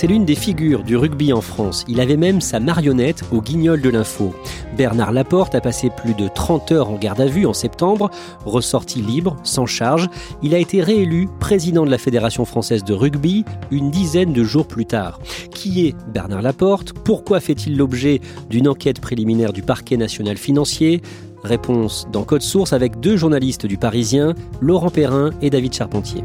C'est l'une des figures du rugby en France. Il avait même sa marionnette au guignol de l'info. Bernard Laporte a passé plus de 30 heures en garde à vue en septembre, ressorti libre, sans charge. Il a été réélu président de la Fédération française de rugby une dizaine de jours plus tard. Qui est Bernard Laporte? Pourquoi fait-il l'objet d'une enquête préliminaire du parquet national financier? Réponse dans Code Source avec deux journalistes du Parisien, Laurent Perrin et David Charpentier.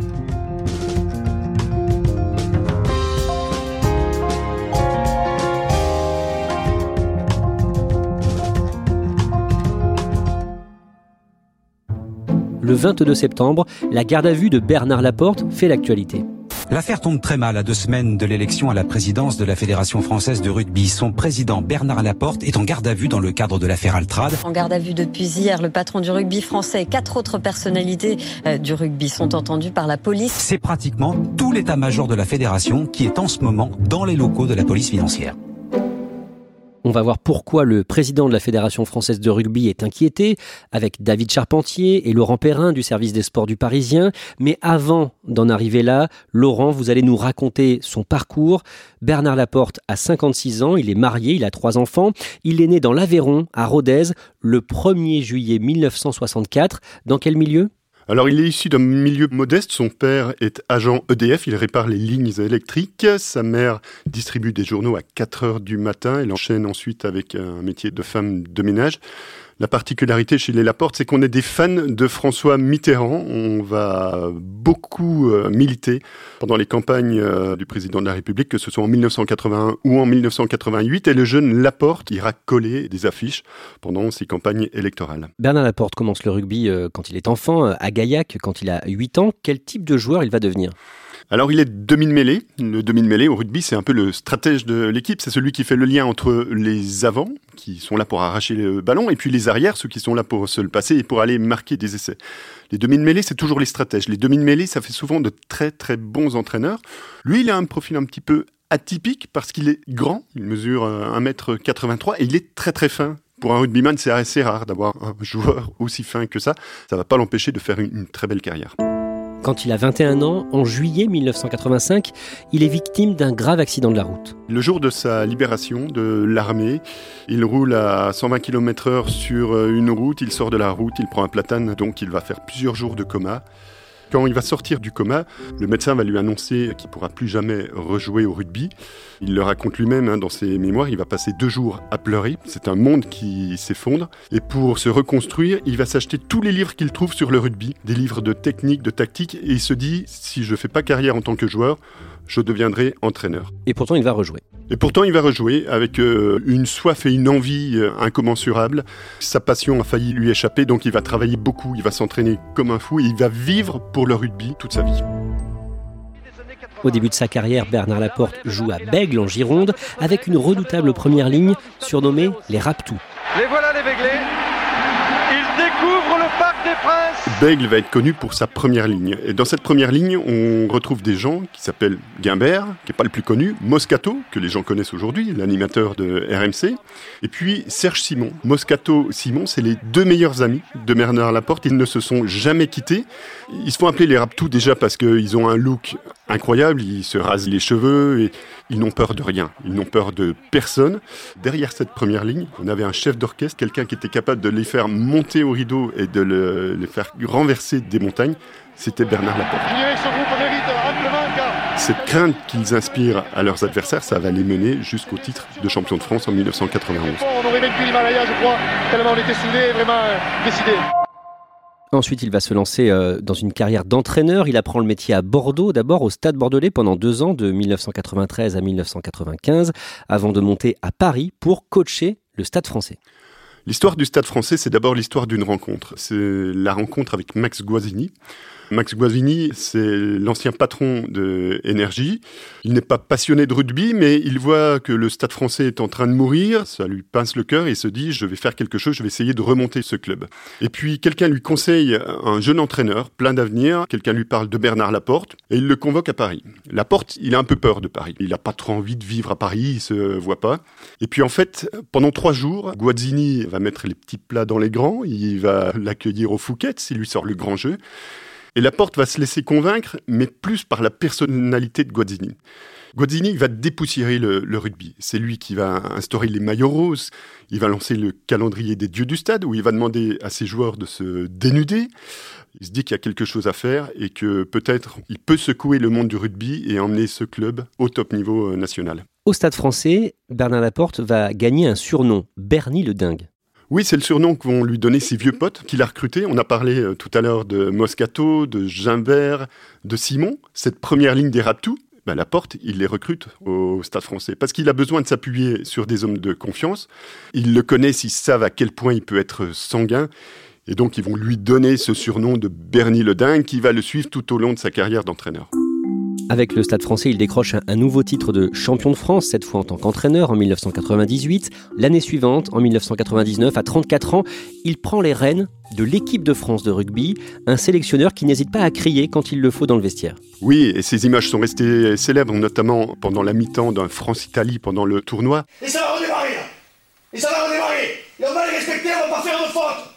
Le 22 septembre, la garde à vue de Bernard Laporte fait l'actualité. L'affaire tombe très mal à deux semaines de l'élection à la présidence de la Fédération française de rugby. Son président Bernard Laporte est en garde à vue dans le cadre de l'affaire Altrad. En garde à vue depuis hier, le patron du rugby français et quatre autres personnalités euh, du rugby sont entendues par la police. C'est pratiquement tout l'état-major de la fédération qui est en ce moment dans les locaux de la police financière. On va voir pourquoi le président de la Fédération française de rugby est inquiété, avec David Charpentier et Laurent Perrin du service des sports du Parisien. Mais avant d'en arriver là, Laurent, vous allez nous raconter son parcours. Bernard Laporte a 56 ans, il est marié, il a trois enfants. Il est né dans l'Aveyron, à Rodez, le 1er juillet 1964. Dans quel milieu? Alors il est issu d'un milieu modeste, son père est agent EDF, il répare les lignes électriques, sa mère distribue des journaux à 4 heures du matin, elle enchaîne ensuite avec un métier de femme de ménage. La particularité chez les Laporte, c'est qu'on est des fans de François Mitterrand. On va beaucoup euh, militer pendant les campagnes euh, du président de la République, que ce soit en 1981 ou en 1988. Et le jeune Laporte ira coller des affiches pendant ses campagnes électorales. Bernard Laporte commence le rugby euh, quand il est enfant, à Gaillac, quand il a 8 ans. Quel type de joueur il va devenir? Alors il est demi-mêlée. Le demi-mêlée au rugby, c'est un peu le stratège de l'équipe. C'est celui qui fait le lien entre les avants, qui sont là pour arracher le ballon, et puis les arrières, ceux qui sont là pour se le passer et pour aller marquer des essais. Les demi-mêlées, c'est toujours les stratèges. Les demi-mêlées, ça fait souvent de très très bons entraîneurs. Lui, il a un profil un petit peu atypique parce qu'il est grand, il mesure 1m83 et il est très très fin. Pour un rugbyman, c'est assez rare d'avoir un joueur aussi fin que ça. Ça va pas l'empêcher de faire une très belle carrière. Quand il a 21 ans, en juillet 1985, il est victime d'un grave accident de la route. Le jour de sa libération de l'armée, il roule à 120 km/h sur euh, une route, il sort de la route, il prend un platane, donc il va faire plusieurs jours de coma. Quand il va sortir du coma, le médecin va lui annoncer qu'il pourra plus jamais rejouer au rugby. Il le raconte lui-même hein, dans ses mémoires, il va passer deux jours à pleurer. C'est un monde qui s'effondre. Et pour se reconstruire, il va s'acheter tous les livres qu'il trouve sur le rugby, des livres de technique, de tactique, et il se dit, si je fais pas carrière en tant que joueur, je deviendrai entraîneur. Et pourtant, il va rejouer. Et pourtant, il va rejouer avec euh, une soif et une envie euh, incommensurables. Sa passion a failli lui échapper, donc il va travailler beaucoup, il va s'entraîner comme un fou et il va vivre pour le rugby toute sa vie. Au début de sa carrière, Bernard Laporte joue à Bègle en Gironde avec une redoutable première ligne surnommée les Raptous. Les voilà les Béglés découvre le Parc des Princes. Bègle va être connu pour sa première ligne. Et dans cette première ligne, on retrouve des gens qui s'appellent Guimbert, qui n'est pas le plus connu, Moscato, que les gens connaissent aujourd'hui, l'animateur de RMC, et puis Serge Simon. Moscato, Simon, c'est les deux meilleurs amis de Bernard Laporte. Ils ne se sont jamais quittés. Ils se font appeler les Raptous déjà parce qu'ils ont un look incroyable, ils se rasent les cheveux et ils n'ont peur de rien, ils n'ont peur de personne. Derrière cette première ligne, on avait un chef d'orchestre, quelqu'un qui était capable de les faire monter au rideau et de les faire renverser des montagnes, c'était Bernard Laporte. Cette crainte qu'ils inspirent à leurs adversaires, ça va les mener jusqu'au titre de champion de France en 1991. On aurait vaincu l'Himalaya, je crois, tellement on était soudés, vraiment euh, décidés. Ensuite, il va se lancer euh, dans une carrière d'entraîneur. Il apprend le métier à Bordeaux, d'abord au Stade Bordelais pendant deux ans, de 1993 à 1995, avant de monter à Paris pour coacher le Stade français. L'histoire du Stade français, c'est d'abord l'histoire d'une rencontre. C'est la rencontre avec Max Guazzini. Max Guazzini, c'est l'ancien patron de Énergie. Il n'est pas passionné de rugby, mais il voit que le Stade français est en train de mourir. Ça lui pince le cœur et il se dit, je vais faire quelque chose, je vais essayer de remonter ce club. Et puis, quelqu'un lui conseille un jeune entraîneur, plein d'avenir. Quelqu'un lui parle de Bernard Laporte et il le convoque à Paris. Laporte, il a un peu peur de Paris. Il n'a pas trop envie de vivre à Paris, il se voit pas. Et puis, en fait, pendant trois jours, Guazzini va mettre les petits plats dans les grands. Il va l'accueillir au Fouquet, s'il lui sort le grand jeu. Et Laporte va se laisser convaincre, mais plus par la personnalité de Guazzini. Guazzini va dépoussiérer le, rugby. C'est lui qui va instaurer les maillots roses. Il va lancer le calendrier des dieux du stade où il va demander à ses joueurs de se dénuder. Il se dit qu'il y a quelque chose à faire et que peut-être il peut secouer le monde du rugby et emmener ce club au top niveau euh, national. Au stade français, Bernard Laporte va gagner un surnom, Bernie le Dingue. Oui, c'est le surnom que vont lui donner ses vieux potes qu'il a recrutés. On a parlé euh, tout à l'heure de Moscato, de Gimbert, de Simon. Cette première ligne des Raptou, ben, la porte, il les recrute au Stade français parce qu'il a besoin de s'appuyer sur des hommes de confiance. Ils le connaissent, ils savent à quel point il peut être sanguin. Et donc, ils vont lui donner ce surnom de Bernie le Dingue qui va le suivre tout au long de sa carrière d'entraîneur. Avec le Stade français, il décroche un nouveau titre de champion de France, cette fois en tant qu'entraîneur en 1998. L'année suivante, en 1999, à 34 ans, il prend les rênes de l'équipe de France de rugby, un sélectionneur qui n'hésite pas à crier quand il le faut dans le vestiaire. Oui, et ces images sont restées célèbres, notamment pendant la mi-temps d'un France-Italie pendant le tournoi. Et ça va redémarrer là Et ça va redémarrer. Et on va les respecter, on va pas faire de faute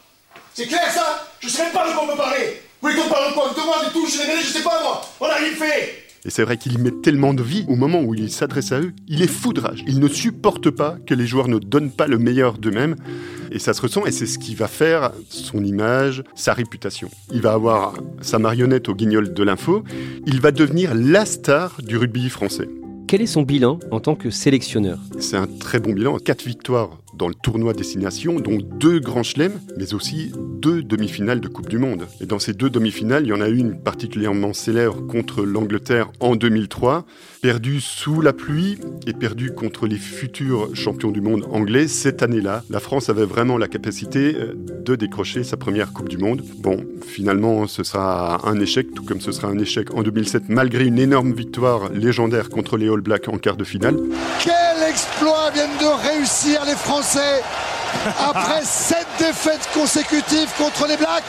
C'est clair ça? Je sais même pas de quoi on peut parler. Vous voulez qu'on parle de quoi? De moi, des touches, des mêlées, je sais pas moi. On a rien fait et c'est vrai qu'il y met tellement de vie au moment où il s'adresse à eux, il est foudrage. Il ne supporte pas que les joueurs ne donnent pas le meilleur d'eux-mêmes. Et ça se ressent, et c'est ce qui va faire son image, sa réputation. Il va avoir sa marionnette au guignol de l'info. Il va devenir la star du rugby français. Quel est son bilan en tant que sélectionneur? C'est un très bon bilan. Quatre victoires dans le tournoi Destination, dont deux grands chelems, mais aussi deux demi-finales de Coupe du Monde. Et dans ces deux demi-finales, il y en a une particulièrement célèbre contre l'Angleterre en 2003, perdue sous la pluie et perdue contre les futurs champions du monde anglais cette année-là. La France avait vraiment la capacité euh, de décrocher sa première Coupe du Monde. Bon, finalement, ce sera un échec, tout comme ce sera un échec en 2007, malgré une énorme victoire légendaire contre les All Blacks en quart de finale. Quel exploit viennent de réussir les Français après sept défaites consécutives contre les Blacks,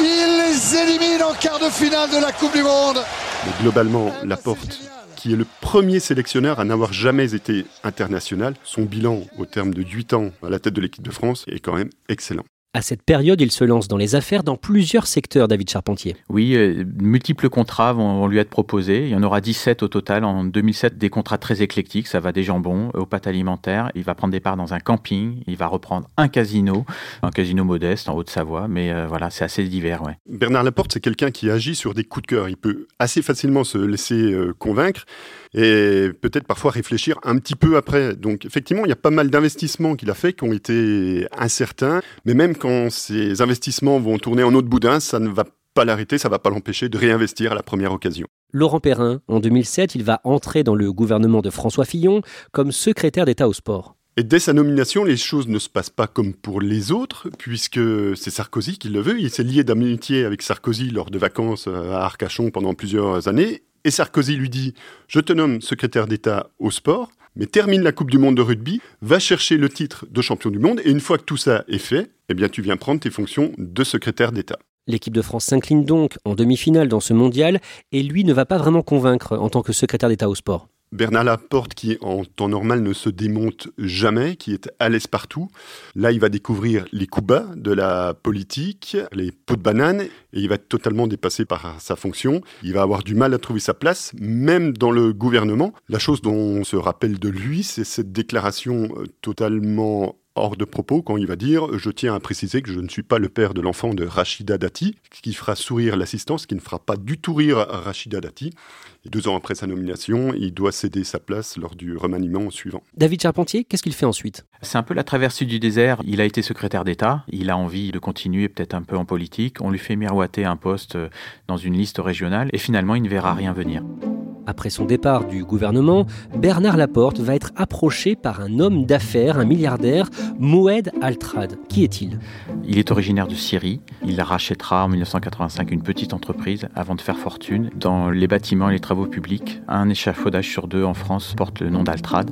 ils les éliminent en quart de finale de la Coupe du Monde. Mais globalement, la porte qui est le premier sélectionneur à n'avoir jamais été international. Son bilan au terme de 8 ans à la tête de l'équipe de France est quand même excellent. À cette période, il se lance dans les affaires dans plusieurs secteurs, David Charpentier. Oui, euh, multiples contrats vont, lui être proposés. Il y en aura 17 au total. En 2007, des contrats très éclectiques. Ça va des jambons aux pâtes alimentaires. Il va prendre des parts dans un camping. Il va reprendre un casino, un casino modeste en Haute-Savoie. Mais euh, voilà, c'est assez divers. Ouais. Bernard Laporte, c'est quelqu'un qui agit sur des coups de cœur. Il peut assez facilement se laisser euh, convaincre et peut-être parfois réfléchir un petit peu après. Donc effectivement, il y a pas mal d'investissements qu'il a fait qui ont été incertains, mais même quand ces investissements vont tourner en autre boudin, ça ne va pas l'arrêter, ça ne va pas l'empêcher de réinvestir à la première occasion. Laurent Perrin, en 2007, il va entrer dans le gouvernement de François Fillon comme secrétaire d'État au sport. Et dès sa nomination, les choses ne se passent pas comme pour les autres, puisque c'est Sarkozy qui le veut. Il s'est lié d'amitié avec Sarkozy lors de vacances à Arcachon pendant plusieurs années. Et Sarkozy lui dit Je te nomme secrétaire d'État au sport, mais termine la Coupe du Monde de rugby, va chercher le titre de champion du monde, et une fois que tout ça est fait, eh bien tu viens prendre tes fonctions de secrétaire d'État. L'équipe de France s'incline donc en demi-finale dans ce mondial, et lui ne va pas vraiment convaincre en tant que secrétaire d'État au sport. Bernard Laporte, qui en temps normal ne se démonte jamais, qui est à l'aise partout. Là, il va découvrir les coups bas de la politique, les pots de banane, et il va être totalement dépassé par sa fonction. Il va avoir du mal à trouver sa place, même dans le gouvernement. La chose dont on se rappelle de lui, c'est cette déclaration euh, totalement hors de propos quand il va dire Je tiens à préciser que je ne suis pas le père de l'enfant de Rachida Dati, ce qui fera sourire l'assistance, qui ne fera pas du tout rire Rachida Dati. Et deux ans après sa nomination, il doit céder sa place lors du remaniement suivant. David Charpentier, qu'est-ce qu'il fait ensuite? C'est un peu la traversée du désert. Il a été secrétaire d'État, il a envie de continuer peut-être un peu en politique. On lui fait miroiter un poste dans une liste régionale et finalement il ne verra rien venir. Après son départ du gouvernement, Bernard Laporte va être approché par un homme d'affaires, un milliardaire, Moed Altrad. Qui est-il? Il est originaire de Syrie. Il rachètera en 1985 une petite entreprise avant de faire fortune dans les bâtiments et les travaux publics. Un échafaudage sur deux en France porte le nom d'Altrad,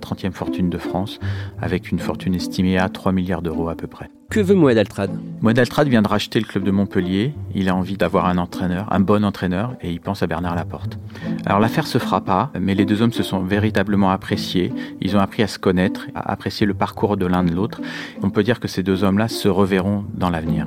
30e fortune de France, avec une fortune estimée à 3 milliards d'euros à peu près. Que veut Moed Altrad? Moed Altrad vient de racheter le club de Montpellier. Il a envie d'avoir un entraîneur, un bon entraîneur, et il pense à Bernard Laporte. Alors l'affaire se fera pas, mais les deux hommes se sont véritablement appréciés. Ils ont appris à se connaître, à apprécier le parcours de l'un de l'autre. On peut dire que ces deux hommes-là se reverront dans l'avenir.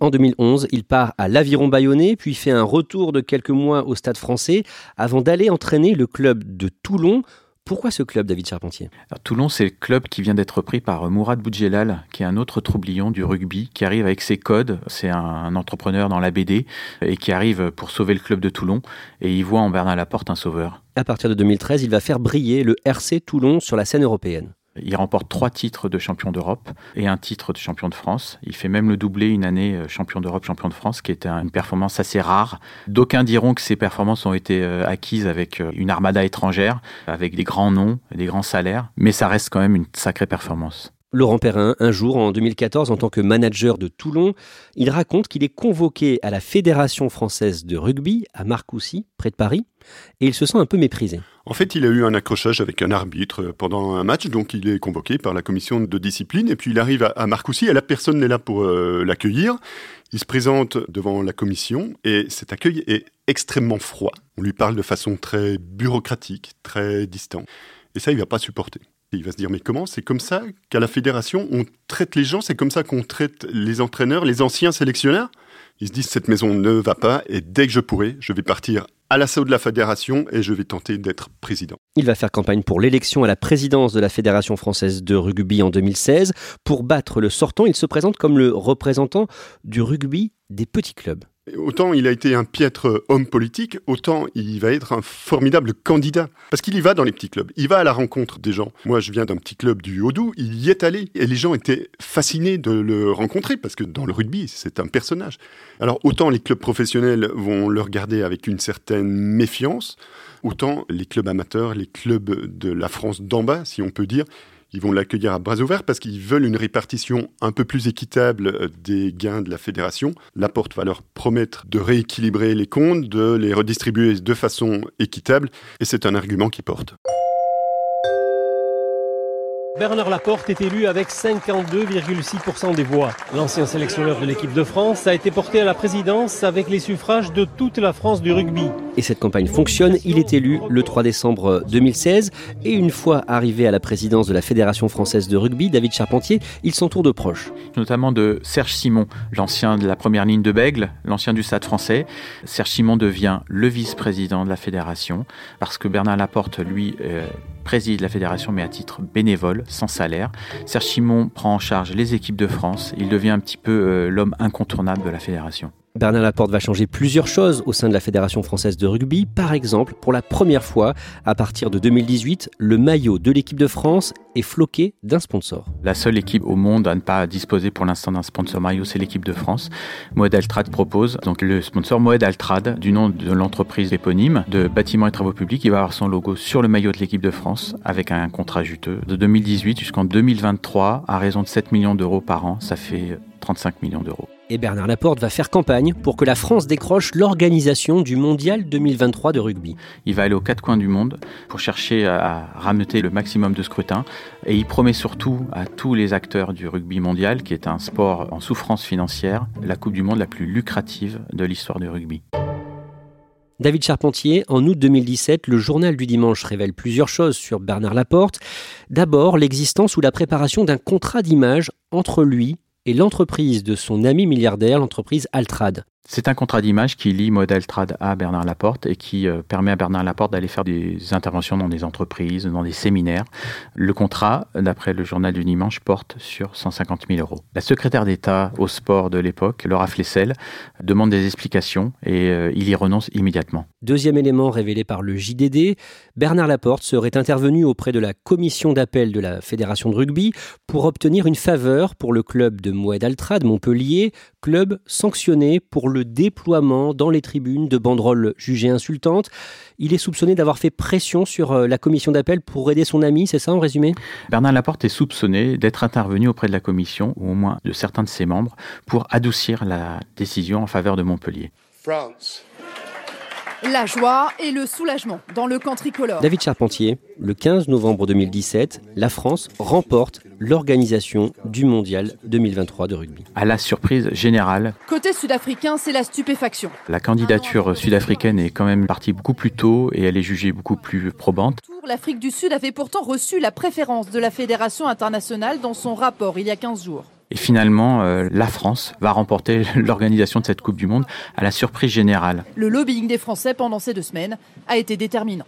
En 2011, il part à l'Aviron Bayonnais, puis fait un retour de quelques mois au Stade français, avant d'aller entraîner le club de Toulon pourquoi ce club, David Charpentier? Toulon, c'est le club qui vient d'être repris par Mourad Boudjelal, qui est un autre troublion du rugby, qui arrive avec ses codes. C'est un, entrepreneur dans la BD et qui arrive pour sauver le club de Toulon. Et il voit en Bernard Laporte un sauveur. À partir de 2013, il va faire briller le RC Toulon sur la scène européenne. Il remporte trois titres de champion d'Europe et un titre de champion de France. Il fait même le doublé une année euh, champion d'Europe, champion de France, qui est une performance assez rare. D'aucuns diront que ces performances ont été euh, acquises avec euh, une armada étrangère, avec des grands noms, des grands salaires, mais ça reste quand même une sacrée performance. Laurent Perrin, un jour en 2014, en tant que manager de Toulon, il raconte qu'il est convoqué à la Fédération française de rugby à Marcoussis, près de Paris, et il se sent un peu méprisé. En fait, il a eu un accrochage avec un arbitre pendant un match, donc il est convoqué par la commission de discipline, et puis il arrive à Marcoussis, et la personne n'est là pour euh, l'accueillir. Il se présente devant la commission, et cet accueil est extrêmement froid. On lui parle de façon très bureaucratique, très distante. Et ça, il va pas supporter. Il va se dire, mais comment C'est comme ça qu'à la fédération, on traite les gens C'est comme ça qu'on traite les entraîneurs, les anciens sélectionneurs? Ils se disent, cette maison ne va pas, et dès que je pourrai, je vais partir à l'assaut de la fédération et je vais tenter d'être président. Il va faire campagne pour l'élection à la présidence de la Fédération française de rugby en 2016. Pour battre le sortant, il se présente comme le représentant du rugby des petits clubs. Autant il a été un piètre homme politique, autant il va être un formidable candidat. Parce qu'il y va dans les petits clubs, il va à la rencontre des gens. Moi, je viens d'un petit club du Haut-Doubs, il y est allé et les gens étaient fascinés de le rencontrer parce que dans le rugby, c'est un personnage. Alors, autant les clubs professionnels vont le regarder avec une certaine méfiance, autant les clubs amateurs, les clubs de la France d'en bas, si on peut dire, ils vont l'accueillir à bras ouverts parce qu'ils veulent une répartition un peu plus équitable euh, des gains de la fédération. La porte va leur promettre de rééquilibrer les comptes, de les redistribuer de façon équitable, et c'est un argument qui porte. Bernard Laporte est élu avec 52,6% des voix. L'ancien sélectionneur de l'équipe de France a été porté à la présidence avec les suffrages de toute la France du rugby. Et cette campagne fonctionne. Il est élu le 3 décembre 2016. Et une fois arrivé à la présidence de la Fédération française de rugby, David Charpentier, il s'entoure de proches. Notamment de Serge Simon, l'ancien de la première ligne de Bègle, l'ancien du Stade français. Serge Simon devient le vice-président de la fédération parce que Bernard Laporte, lui, euh, préside la fédération mais à titre bénévole, sans salaire. Serge Simon prend en charge les équipes de France. Il devient un petit peu euh, l'homme incontournable de la fédération. Bernard Laporte va changer plusieurs choses au sein de la Fédération française de rugby. Par exemple, pour la première fois, à partir de 2018, le maillot de l'équipe de France est floqué d'un sponsor. La seule équipe au monde à ne pas disposer pour l'instant d'un sponsor maillot, c'est l'équipe de France. Moed Altrad propose donc le sponsor Moed Altrad, du nom de l'entreprise éponyme de bâtiments et travaux publics. Il va avoir son logo sur le maillot de l'équipe de France avec un contrat juteux de 2018 jusqu'en 2023 à raison de 7 millions d'euros par an. Ça fait 35 millions d'euros. Et Bernard Laporte va faire campagne pour que la France décroche l'organisation du Mondial 2023 de rugby. Il va aller aux quatre coins du monde pour chercher à rameuter le maximum de scrutins. Et il promet surtout à tous les acteurs du rugby mondial, qui est un sport en souffrance financière, la Coupe du Monde la plus lucrative de l'histoire du rugby. David Charpentier, en août 2017, le journal du dimanche révèle plusieurs choses sur Bernard Laporte. D'abord, l'existence ou la préparation d'un contrat d'image entre lui et l'entreprise de son ami milliardaire, l'entreprise Altrad. C'est un contrat d'image qui lie Modeltrad à Bernard Laporte et qui euh, permet à Bernard Laporte d'aller faire des interventions dans des entreprises, dans des séminaires. Le contrat, d'après le journal du dimanche, porte sur 150 000 euros. La secrétaire d'État au sport de l'époque, Laura Flessel, demande des explications et euh, il y renonce immédiatement. Deuxième élément révélé par le JDD, Bernard Laporte serait intervenu auprès de la commission d'appel de la Fédération de rugby pour obtenir une faveur pour le club de Moed Altrad Montpellier, club sanctionné pour le le déploiement dans les tribunes de banderoles jugées insultantes. Il est soupçonné d'avoir fait pression sur euh, la commission d'appel pour aider son ami, c'est ça en résumé? Bernard Laporte est soupçonné d'être intervenu auprès de la commission, ou au moins de certains de ses membres, pour adoucir la décision en faveur de Montpellier. France. La joie et le soulagement dans le camp tricolore. David Charpentier, le 15 novembre 2017, la France remporte l'organisation du mondial 2023 de rugby. À la surprise générale. Côté sud-africain, c'est la stupéfaction. La candidature sud-africaine est quand même partie beaucoup plus tôt et elle est jugée beaucoup plus probante. L'Afrique du Sud avait pourtant reçu la préférence de la Fédération internationale dans son rapport il y a 15 jours. Et finalement, euh, la France va remporter l'organisation de cette Coupe du Monde à la surprise générale. Le lobbying des Français pendant ces deux semaines a été déterminant.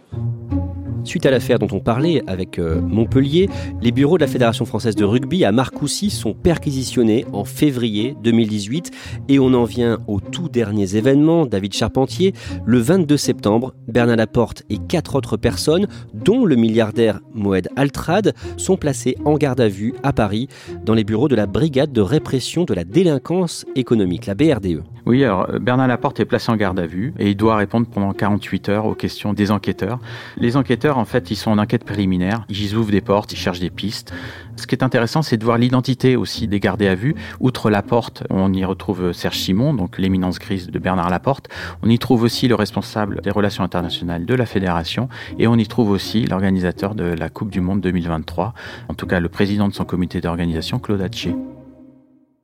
Suite à l'affaire dont on parlait avec euh, Montpellier, les bureaux de la Fédération française de rugby à Marcoussis sont perquisitionnés en février 2018 et on en vient aux tout derniers événements. David Charpentier, le 22 septembre, Bernard Laporte et quatre autres personnes, dont le milliardaire Moed Altrad, sont placés en garde à vue à Paris dans les bureaux de la Brigade de répression de la délinquance économique, la BRDE. Oui, alors euh, Bernard Laporte est placé en garde à vue et il doit répondre pendant 48 heures aux questions des enquêteurs. Les enquêteurs, en fait, ils sont en enquête préliminaire, ils ouvrent des portes, ils cherchent des pistes. Ce qui est intéressant, c'est de voir l'identité aussi des gardés à vue. Outre Laporte, on y retrouve Serge Simon, donc l'éminence grise de Bernard Laporte. On y trouve aussi le responsable des relations internationales de la fédération et on y trouve aussi l'organisateur de la Coupe du Monde 2023, en tout cas le président de son comité d'organisation, Claude Hatché.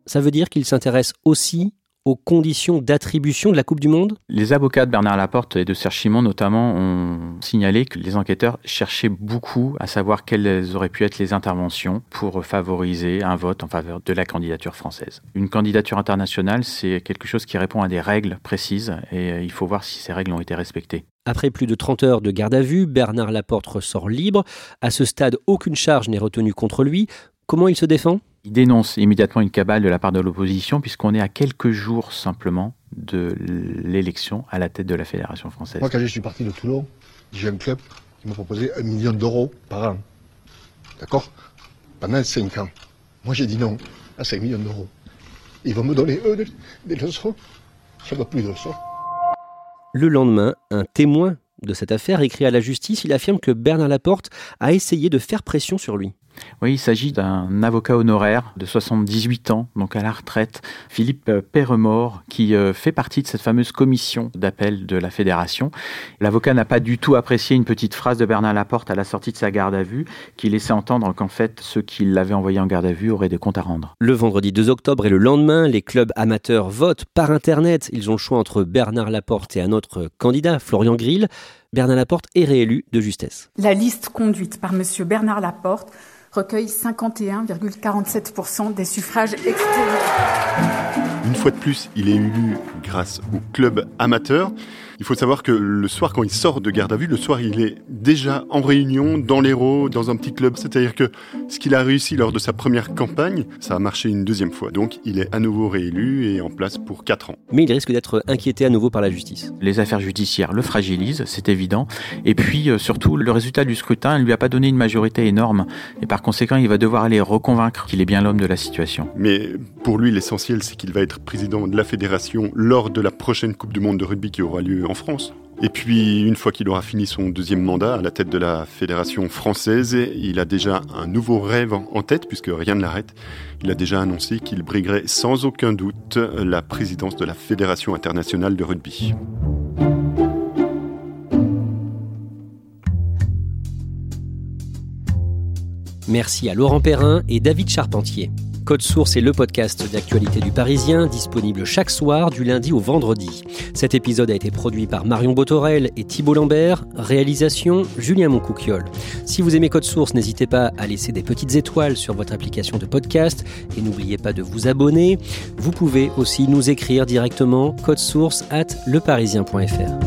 Ça veut dire qu'il s'intéresse aussi aux conditions d'attribution de la Coupe du Monde Les avocats de Bernard Laporte et de Serge notamment ont signalé que les enquêteurs cherchaient beaucoup à savoir quelles auraient pu être les interventions pour favoriser un vote en faveur de la candidature française. Une candidature internationale, c'est quelque chose qui répond à des règles précises et euh, il faut voir si ces règles ont été respectées. Après plus de 30 heures de garde à vue, Bernard Laporte ressort libre. À ce stade, aucune charge n'est retenue contre lui. Comment il se défend? Il dénonce immédiatement une cabale de la part de l'opposition, puisqu'on est à quelques jours simplement de l'élection à la tête de la Fédération française. Moi, quand je suis parti de Toulon, j'ai un club qui m'a proposé un million d'euros par an. D'accord? Pendant cinq ans. Moi, j'ai dit non à 5 millions d'euros. Ils vont me donner, eux, des leçons. Ça ne va plus de leçons. Le lendemain, un témoin de cette affaire écrit à la justice, il affirme que Bernard Laporte a essayé de faire pression sur lui. Oui, il s'agit d'un avocat honoraire de 78 ans, donc à la retraite, Philippe Perremort, qui euh, fait partie de cette fameuse commission d'appel de la fédération. L'avocat n'a pas du tout apprécié une petite phrase de Bernard Laporte à la sortie de sa garde à vue, qui laissait entendre qu'en fait, ceux qui l'avaient envoyé en garde à vue auraient des comptes à rendre. Le vendredi 2 octobre et le lendemain, les clubs amateurs votent par Internet. Ils ont le choix entre Bernard Laporte et un autre candidat, Florian Grill. Bernard Laporte est réélu de justesse. La liste conduite par M. Bernard Laporte recueille 51,47% des suffrages exprimés. Une fois de plus, il est élu grâce au club amateur. Il faut savoir que le soir, quand il sort de garde à vue, le soir, il est déjà en réunion dans l'Hérault, dans un petit club. C'est-à-dire que ce qu'il a réussi lors de sa première campagne, ça a marché une deuxième fois. Donc, il est à nouveau réélu et en place pour quatre ans. Mais il risque d'être inquiété à nouveau par la justice. Les affaires judiciaires le fragilisent, c'est évident. Et puis, euh, surtout, le résultat du scrutin ne lui a pas donné une majorité énorme. Et par conséquent, il va devoir aller reconvaincre qu'il est bien l'homme de la situation. Mais pour lui, l'essentiel, c'est qu'il va être président de la fédération lors de la prochaine Coupe du Monde de rugby qui aura lieu en France. Et puis, une fois qu'il aura fini son deuxième mandat à la tête de la Fédération française, il a déjà un nouveau rêve en tête, puisque rien ne l'arrête. Il a déjà annoncé qu'il briguerait sans aucun doute la présidence de la Fédération internationale de rugby. Merci à Laurent Perrin et David Charpentier. Code Source est le podcast d'actualité du Parisien, disponible chaque soir du lundi au vendredi. Cet épisode a été produit par Marion Botorel et Thibault Lambert, réalisation Julien Moncouquiole. Si vous aimez Code Source, n'hésitez pas à laisser des petites étoiles sur votre application de podcast et n'oubliez pas de vous abonner. Vous pouvez aussi nous écrire directement code source at leparisien.fr.